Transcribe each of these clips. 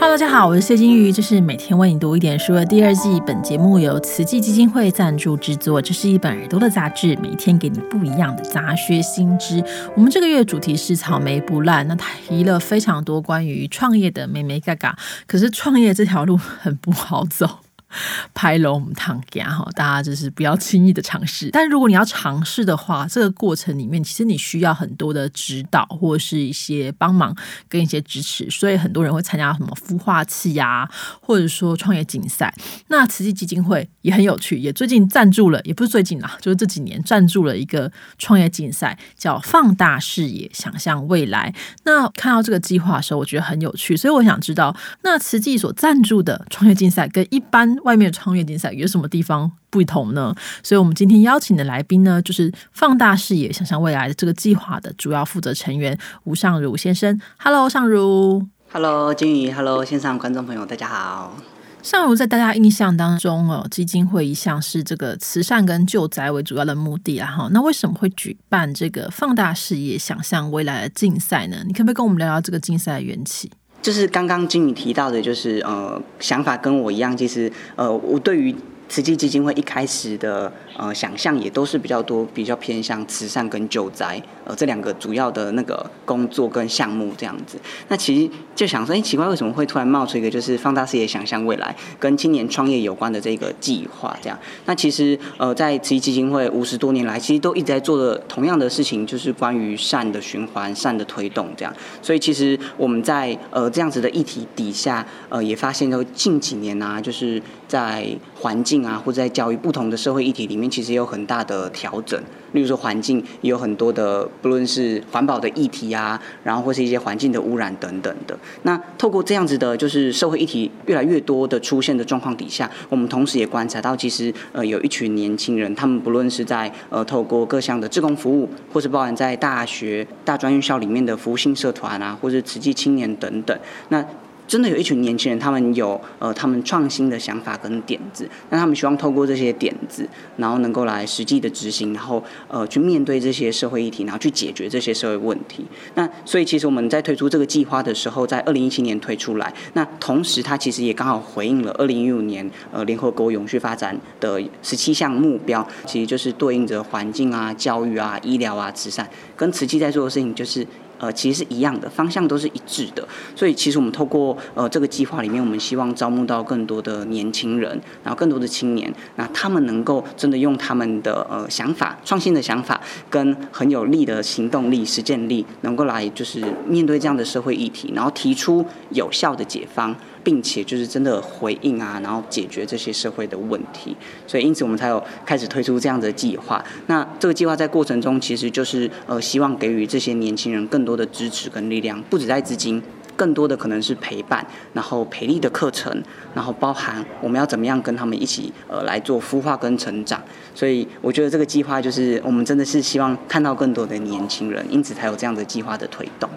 哈喽大家好，我是谢金鱼，这是每天为你读一点书的第二季。本节目由慈济基金会赞助制作，这是一本耳朵的杂志，每天给你不一样的杂学新知。我们这个月的主题是草莓不烂，那提了非常多关于创业的美眉嘎嘎，可是创业这条路很不好走。拍龙躺家哈，大家就是不要轻易的尝试。但如果你要尝试的话，这个过程里面其实你需要很多的指导或者是一些帮忙跟一些支持。所以很多人会参加什么孵化器呀，或者说创业竞赛。那慈济基金会也很有趣，也最近赞助了，也不是最近啦，就是这几年赞助了一个创业竞赛，叫“放大视野，想象未来”。那看到这个计划的时候，我觉得很有趣，所以我想知道，那慈济所赞助的创业竞赛跟一般外面的创业竞赛有什么地方不同呢？所以，我们今天邀请的来宾呢，就是放大视野、想象未来的这个计划的主要负责成员吴尚儒先生。Hello，尚儒。Hello，金宇。Hello，线上观众朋友，大家好。尚如在大家印象当中哦，基金会一向是这个慈善跟救灾为主要的目的啊。哈，那为什么会举办这个放大视野、想象未来的竞赛呢？你可不可以跟我们聊聊这个竞赛的缘起？就是刚刚金宇提到的，就是呃，想法跟我一样，其实呃，我对于。慈济基金会一开始的呃想象也都是比较多，比较偏向慈善跟救灾，呃这两个主要的那个工作跟项目这样子。那其实就想说，哎，奇怪，为什么会突然冒出一个就是放大视野、想象未来，跟青年创业有关的这个计划？这样，那其实呃在慈济基金会五十多年来，其实都一直在做的同样的事情，就是关于善的循环、善的推动这样。所以其实我们在呃这样子的议题底下，呃也发现说近几年啊，就是在环境啊，或者在教育不同的社会议题里面，其实有很大的调整。例如说，环境也有很多的，不论是环保的议题啊，然后或是一些环境的污染等等的。那透过这样子的，就是社会议题越来越多的出现的状况底下，我们同时也观察到，其实呃有一群年轻人，他们不论是在呃透过各项的志工服务，或是包含在大学大专院校里面的服务性社团啊，或是慈济青年等等，那。真的有一群年轻人，他们有呃他们创新的想法跟点子，那他们希望透过这些点子，然后能够来实际的执行，然后呃去面对这些社会议题，然后去解决这些社会问题。那所以其实我们在推出这个计划的时候，在二零一七年推出来，那同时它其实也刚好回应了二零一五年呃联合国永续发展的十七项目标，其实就是对应着环境啊、教育啊、医疗啊、慈善，跟慈济在做的事情就是。呃，其实是一样的，方向都是一致的。所以，其实我们透过呃这个计划里面，我们希望招募到更多的年轻人，然后更多的青年，那他们能够真的用他们的呃想法、创新的想法，跟很有力的行动力、实践力，能够来就是面对这样的社会议题，然后提出有效的解方。并且就是真的回应啊，然后解决这些社会的问题，所以因此我们才有开始推出这样的计划。那这个计划在过程中，其实就是呃希望给予这些年轻人更多的支持跟力量，不止在资金，更多的可能是陪伴，然后培力的课程，然后包含我们要怎么样跟他们一起呃来做孵化跟成长。所以我觉得这个计划就是我们真的是希望看到更多的年轻人，因此才有这样的计划的推动。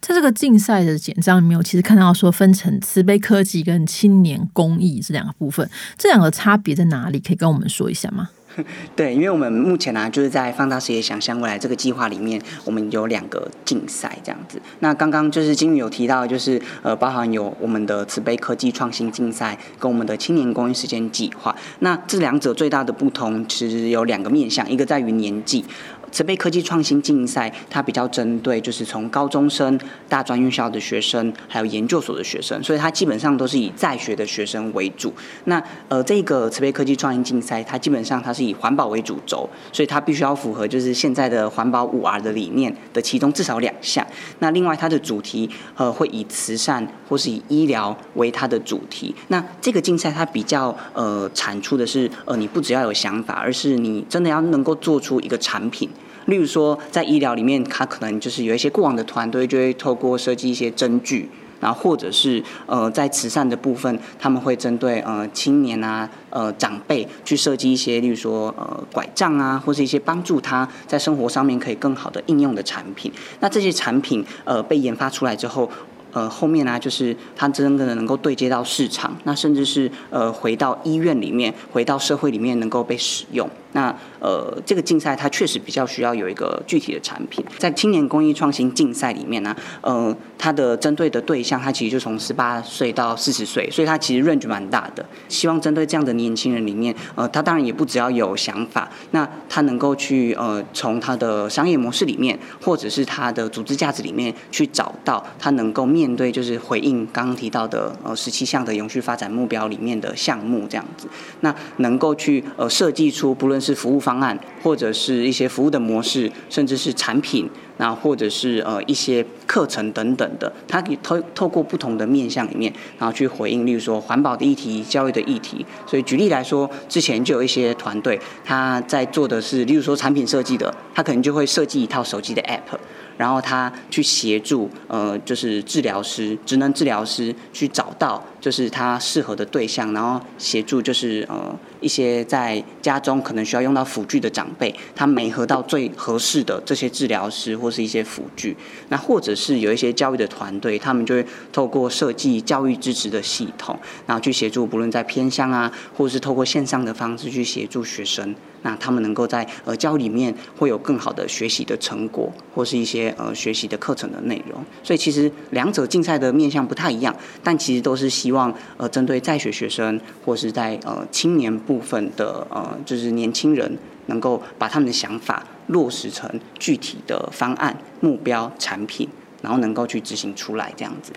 在这个竞赛的简章里面，我其实看到说分成慈悲科技跟青年公益这两个部分，这两个差别在哪里？可以跟我们说一下吗？对，因为我们目前呢，就是在放大视野、想象未来这个计划里面，我们有两个竞赛这样子。那刚刚就是金宇有提到，就是呃，包含有我们的慈悲科技创新竞赛跟我们的青年公益时间计划。那这两者最大的不同，其实有两个面向，一个在于年纪。慈悲科技创新竞赛，它比较针对就是从高中生、大专院校的学生，还有研究所的学生，所以它基本上都是以在学的学生为主。那呃，这个慈悲科技创新竞赛，它基本上它是以环保为主轴，所以它必须要符合就是现在的环保五 R 的理念的其中至少两项。那另外它的主题呃会以慈善或是以医疗为它的主题。那这个竞赛它比较呃产出的是呃你不只要有想法，而是你真的要能够做出一个产品。例如说，在医疗里面，它可能就是有一些过往的团队就会透过设计一些针具，然后或者是呃在慈善的部分，他们会针对呃青年啊呃长辈去设计一些，例如说呃拐杖啊，或是一些帮助他在生活上面可以更好的应用的产品。那这些产品呃被研发出来之后。呃，后面呢，就是它真的能够对接到市场，那甚至是呃回到医院里面，回到社会里面能够被使用。那呃，这个竞赛它确实比较需要有一个具体的产品。在青年公益创新竞赛里面呢，呃，它的针对的对象，它其实就从十八岁到四十岁，所以它其实 range 蛮大的。希望针对这样的年轻人里面，呃，他当然也不只要有想法，那他能够去呃，从他的商业模式里面，或者是他的组织价值里面去找到他能够面对，就是回应刚刚提到的呃十七项的永续发展目标里面的项目这样子，那能够去呃设计出不论是服务方案，或者是一些服务的模式，甚至是产品。那或者是呃一些课程等等的，它可以透透过不同的面向里面，然后去回应，例如说环保的议题、教育的议题。所以举例来说，之前就有一些团队，他在做的是，例如说产品设计的，他可能就会设计一套手机的 App。然后他去协助，呃，就是治疗师、职能治疗师去找到就是他适合的对象，然后协助就是呃一些在家中可能需要用到辅具的长辈，他没合到最合适的这些治疗师或是一些辅具。那或者是有一些教育的团队，他们就会透过设计教育支持的系统，然后去协助，不论在偏乡啊，或是透过线上的方式去协助学生。那他们能够在呃教里面会有更好的学习的成果，或是一些呃学习的课程的内容。所以其实两者竞赛的面向不太一样，但其实都是希望呃针对在学学生或是在呃青年部部分的呃就是年轻人，能够把他们的想法落实成具体的方案、目标、产品，然后能够去执行出来这样子。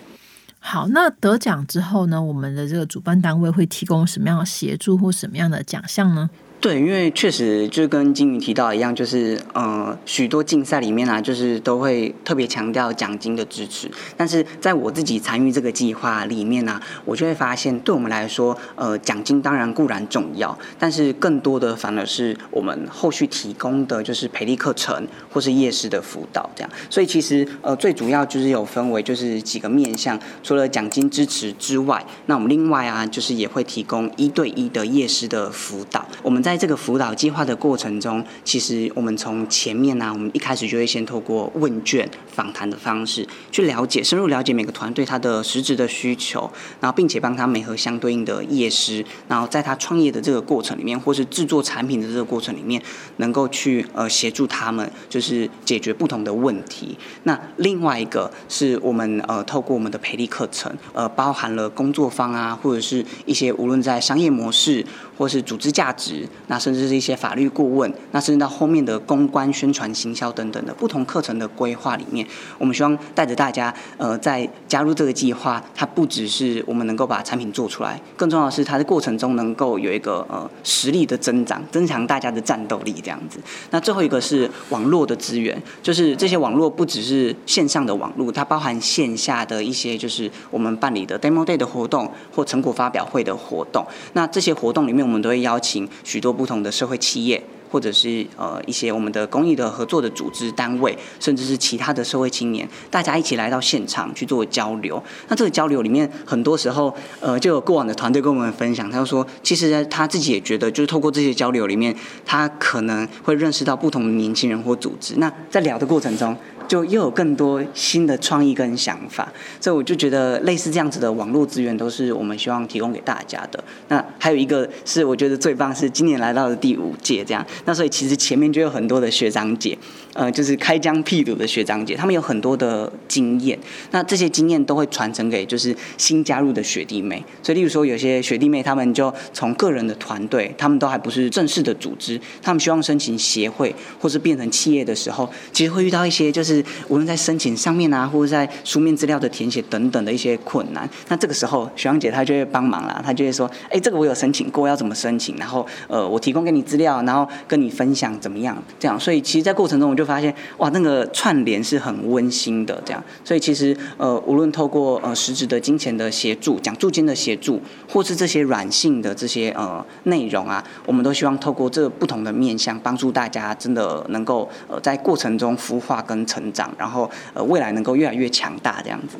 好，那得奖之后呢，我们的这个主办单位会提供什么样的协助或什么样的奖项呢？对，因为确实就跟金鱼提到一样，就是呃，许多竞赛里面啊，就是都会特别强调奖金的支持。但是在我自己参与这个计划里面呢，我就会发现，对我们来说，呃，奖金当然固然重要，但是更多的反而是我们后续提供的就是培力课程或是夜市的辅导这样。所以其实呃，最主要就是有分为就是几个面向，除了奖金支持之外，那我们另外啊，就是也会提供一对一的夜市的辅导。我们在在这个辅导计划的过程中，其实我们从前面呢，我们一开始就会先透过问卷访谈的方式去了解、深入了解每个团队他的实质的需求，然后并且帮他媒合相对应的业师，然后在他创业的这个过程里面，或是制作产品的这个过程里面，能够去呃协助他们，就是解决不同的问题。那另外一个是我们呃透过我们的培力课程，呃包含了工作坊啊，或者是一些无论在商业模式或是组织价值。那甚至是一些法律顾问，那甚至到后面的公关、宣传、行销等等的不同课程的规划里面，我们希望带着大家，呃，在加入这个计划，它不只是我们能够把产品做出来，更重要的是它的过程中能够有一个呃实力的增长，增强大家的战斗力这样子。那最后一个是网络的资源，就是这些网络不只是线上的网络，它包含线下的一些就是我们办理的 demo day 的活动或成果发表会的活动。那这些活动里面，我们都会邀请许多。不同的社会企业，或者是呃一些我们的公益的合作的组织单位，甚至是其他的社会青年，大家一起来到现场去做交流。那这个交流里面，很多时候呃就有过往的团队跟我们分享，他就说，其实他自己也觉得，就是透过这些交流里面，他可能会认识到不同的年轻人或组织。那在聊的过程中。就又有更多新的创意跟想法，所以我就觉得类似这样子的网络资源都是我们希望提供给大家的。那还有一个是我觉得最棒是今年来到了第五届这样，那所以其实前面就有很多的学长姐。呃，就是开疆辟土的学长姐，他们有很多的经验，那这些经验都会传承给就是新加入的学弟妹。所以，例如说有些学弟妹，他们就从个人的团队，他们都还不是正式的组织，他们希望申请协会或是变成企业的时候，其实会遇到一些就是无论在申请上面啊，或者在书面资料的填写等等的一些困难。那这个时候，学长姐她就会帮忙啦，她就会说：“哎，这个我有申请过，要怎么申请？然后呃，我提供给你资料，然后跟你分享怎么样？这样。”所以，其实，在过程中我就发现，哇，那个串联是很温馨的，这样。所以其实，呃，无论透过呃实质的金钱的协助、奖助金的协助，或是这些软性的这些呃内容啊，我们都希望透过这不同的面向，帮助大家真的能够呃在过程中孵化跟成长，然后呃未来能够越来越强大这样子。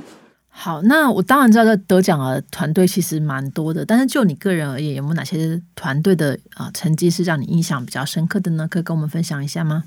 好，那我当然知道这得奖的团队其实蛮多的，但是就你个人而言，有没有哪些团队的啊成绩是让你印象比较深刻的呢？可以跟我们分享一下吗？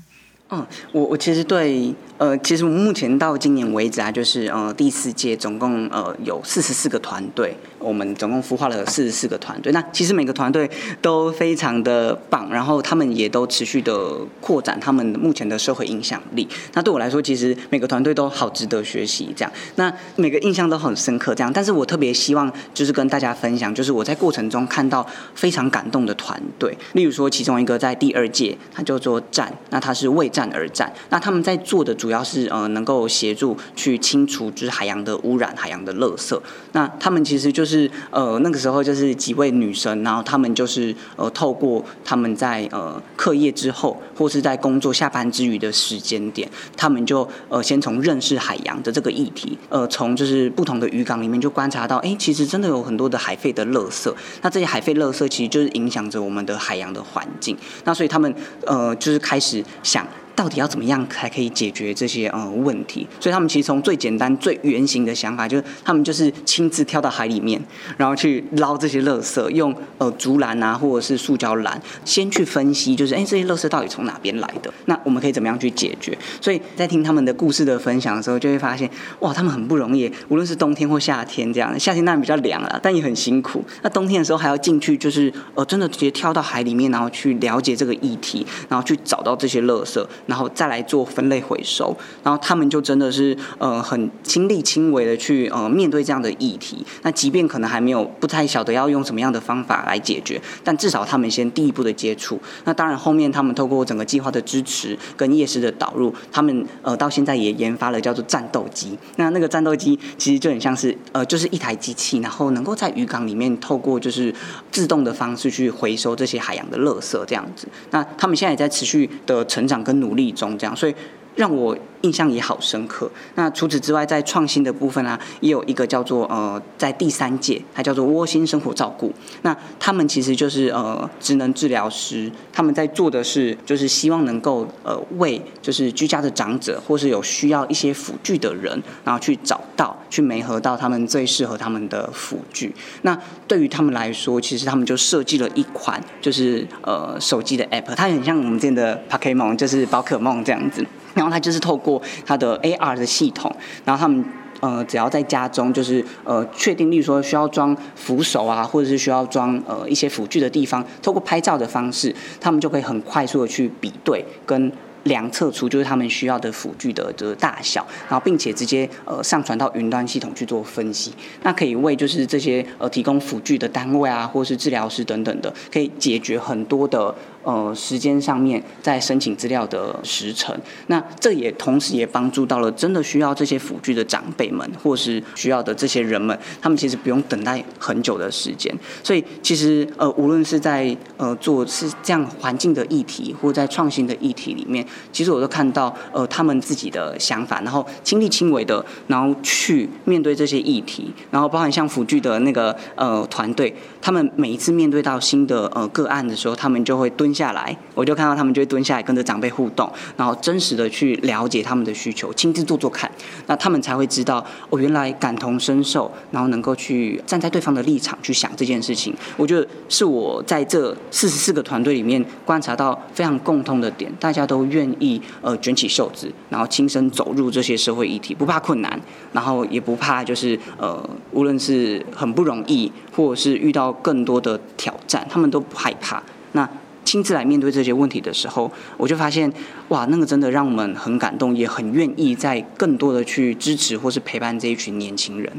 嗯，我我其实对呃，其实我们目前到今年为止啊，就是呃第四届总共呃有四十四个团队，我们总共孵化了四十四个团队。那其实每个团队都非常的棒，然后他们也都持续的扩展他们目前的社会影响力。那对我来说，其实每个团队都好值得学习，这样。那每个印象都很深刻，这样。但是我特别希望就是跟大家分享，就是我在过程中看到非常感动的团队，例如说其中一个在第二届，它叫做战，那它是为战而战。那他们在做的主要是呃，能够协助去清除就是海洋的污染、海洋的垃圾。那他们其实就是呃那个时候就是几位女生，然后他们就是呃透过他们在呃课业之后，或是在工作下班之余的时间点，他们就呃先从认识海洋的这个议题，呃从就是不同的渔港里面就观察到，哎，其实真的有很多的海废的垃圾。那这些海废垃圾其实就是影响着我们的海洋的环境。那所以他们呃就是开始想。到底要怎么样才可以解决这些呃问题？所以他们其实从最简单、最原型的想法，就是他们就是亲自跳到海里面，然后去捞这些垃圾，用呃竹篮啊或者是塑胶篮，先去分析，就是哎这些垃圾到底从哪边来的？那我们可以怎么样去解决？所以在听他们的故事的分享的时候，就会发现哇，他们很不容易，无论是冬天或夏天这样，夏天当然比较凉了，但也很辛苦。那冬天的时候还要进去，就是呃真的直接跳到海里面，然后去了解这个议题，然后去找到这些垃圾。然后再来做分类回收，然后他们就真的是呃很亲力亲为的去呃面对这样的议题。那即便可能还没有不太晓得要用什么样的方法来解决，但至少他们先第一步的接触。那当然后面他们透过整个计划的支持跟夜市的导入，他们呃到现在也研发了叫做战斗机。那那个战斗机其实就很像是呃就是一台机器，然后能够在渔港里面透过就是自动的方式去回收这些海洋的垃圾这样子。那他们现在也在持续的成长跟努。力中这样，所以让我。印象也好深刻。那除此之外，在创新的部分啊，也有一个叫做呃，在第三届，它叫做窝心生活照顾。那他们其实就是呃，职能治疗师，他们在做的是，就是希望能够呃，为就是居家的长者，或是有需要一些辅具的人，然后去找到，去媒合到他们最适合他们的辅具。那对于他们来说，其实他们就设计了一款就是呃手机的 app，它很像我们这边的 Pokemon，就是宝可梦这样子。然后它就是透过它的 AR 的系统，然后他们呃只要在家中就是呃确定，例如说需要装扶手啊，或者是需要装呃一些辅具的地方，透过拍照的方式，他们就可以很快速的去比对跟。量测出就是他们需要的辅具的这个大小，然后并且直接呃上传到云端系统去做分析，那可以为就是这些呃提供辅具的单位啊，或是治疗师等等的，可以解决很多的呃时间上面在申请资料的时程。那这也同时也帮助到了真的需要这些辅具的长辈们，或是需要的这些人们，他们其实不用等待很久的时间。所以其实呃无论是在呃做是这样环境的议题，或在创新的议题里面。其实我都看到，呃，他们自己的想法，然后亲力亲为的，然后去面对这些议题，然后包含像辅具的那个呃团队，他们每一次面对到新的呃个案的时候，他们就会蹲下来，我就看到他们就会蹲下来跟着长辈互动，然后真实的去了解他们的需求，亲自做做看，那他们才会知道，哦，原来感同身受，然后能够去站在对方的立场去想这件事情，我觉得是我在这四十四个团队里面观察到非常共通的点，大家都愿。愿意呃卷起袖子，然后亲身走入这些社会议题，不怕困难，然后也不怕就是呃无论是很不容易，或者是遇到更多的挑战，他们都不害怕。那亲自来面对这些问题的时候，我就发现哇，那个真的让我们很感动，也很愿意在更多的去支持或是陪伴这一群年轻人。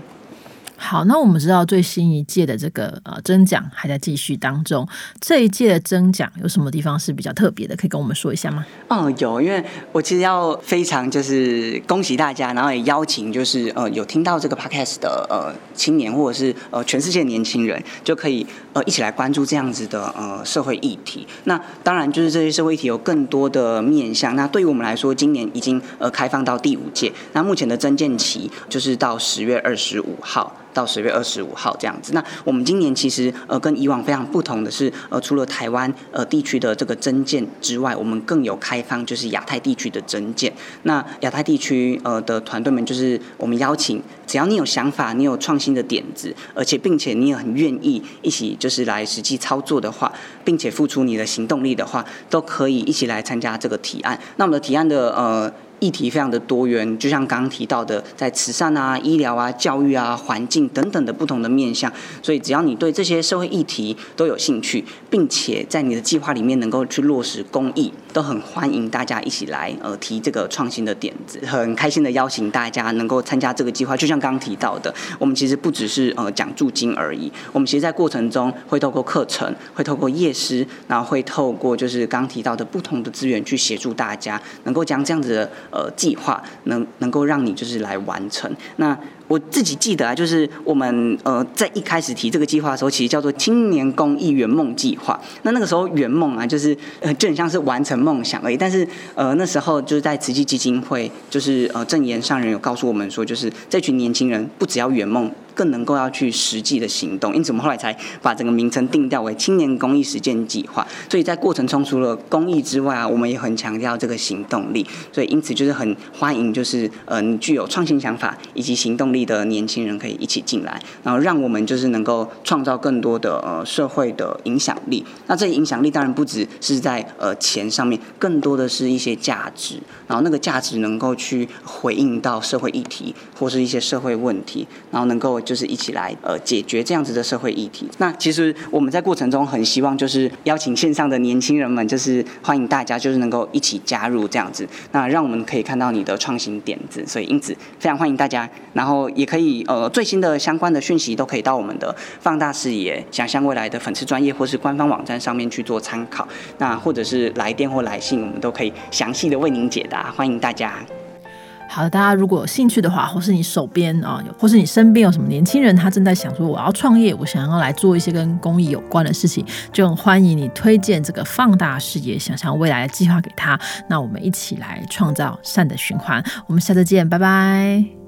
好，那我们知道最新一届的这个呃征奖还在继续当中。这一届的征奖有什么地方是比较特别的？可以跟我们说一下吗？嗯，有，因为我其实要非常就是恭喜大家，然后也邀请就是呃有听到这个 podcast 的呃青年或者是呃全世界年轻人，就可以呃一起来关注这样子的呃社会议题。那当然就是这些社会议题有更多的面向。那对于我们来说，今年已经呃开放到第五届，那目前的征件期就是到十月二十五号。到十月二十五号这样子。那我们今年其实呃跟以往非常不同的是，呃除了台湾呃地区的这个增建之外，我们更有开放就是亚太地区的增建。那亚太地区呃的团队们就是我们邀请。只要你有想法，你有创新的点子，而且并且你也很愿意一起就是来实际操作的话，并且付出你的行动力的话，都可以一起来参加这个提案。那我们的提案的呃。议题非常的多元，就像刚刚提到的，在慈善啊、医疗啊、教育啊、环境等等的不同的面向，所以只要你对这些社会议题都有兴趣，并且在你的计划里面能够去落实公益，都很欢迎大家一起来呃提这个创新的点子，很开心的邀请大家能够参加这个计划。就像刚刚提到的，我们其实不只是呃奖助金而已，我们其实在过程中会透过课程，会透过夜师，然后会透过就是刚提到的不同的资源去协助大家，能够将这样子的。呃，计划能能够让你就是来完成。那我自己记得啊，就是我们呃在一开始提这个计划的时候，其实叫做青年公益圆梦计划。那那个时候圆梦啊，就是呃就很像是完成梦想而已。但是呃那时候就是在慈济基金会，就是呃正言上人有告诉我们说，就是这群年轻人不只要圆梦。更能够要去实际的行动，因此我们后来才把整个名称定调为青年公益实践计划。所以在过程中，除了公益之外啊，我们也很强调这个行动力。所以因此就是很欢迎，就是呃，你具有创新想法以及行动力的年轻人可以一起进来，然后让我们就是能够创造更多的呃社会的影响力。那这影响力当然不只是在呃钱上面，更多的是一些价值，然后那个价值能够去回应到社会议题或是一些社会问题，然后能够。就是一起来呃解决这样子的社会议题。那其实我们在过程中很希望就是邀请线上的年轻人们，就是欢迎大家就是能够一起加入这样子，那让我们可以看到你的创新点子。所以因此非常欢迎大家，然后也可以呃最新的相关的讯息都可以到我们的放大视野、想象未来的粉丝专业或是官方网站上面去做参考。那或者是来电或来信，我们都可以详细的为您解答。欢迎大家。好的，大家如果有兴趣的话，或是你手边啊，或是你身边有什么年轻人，他正在想说我要创业，我想要来做一些跟公益有关的事情，就很欢迎你推荐这个放大视野、想象未来的计划给他。那我们一起来创造善的循环。我们下次见，拜拜。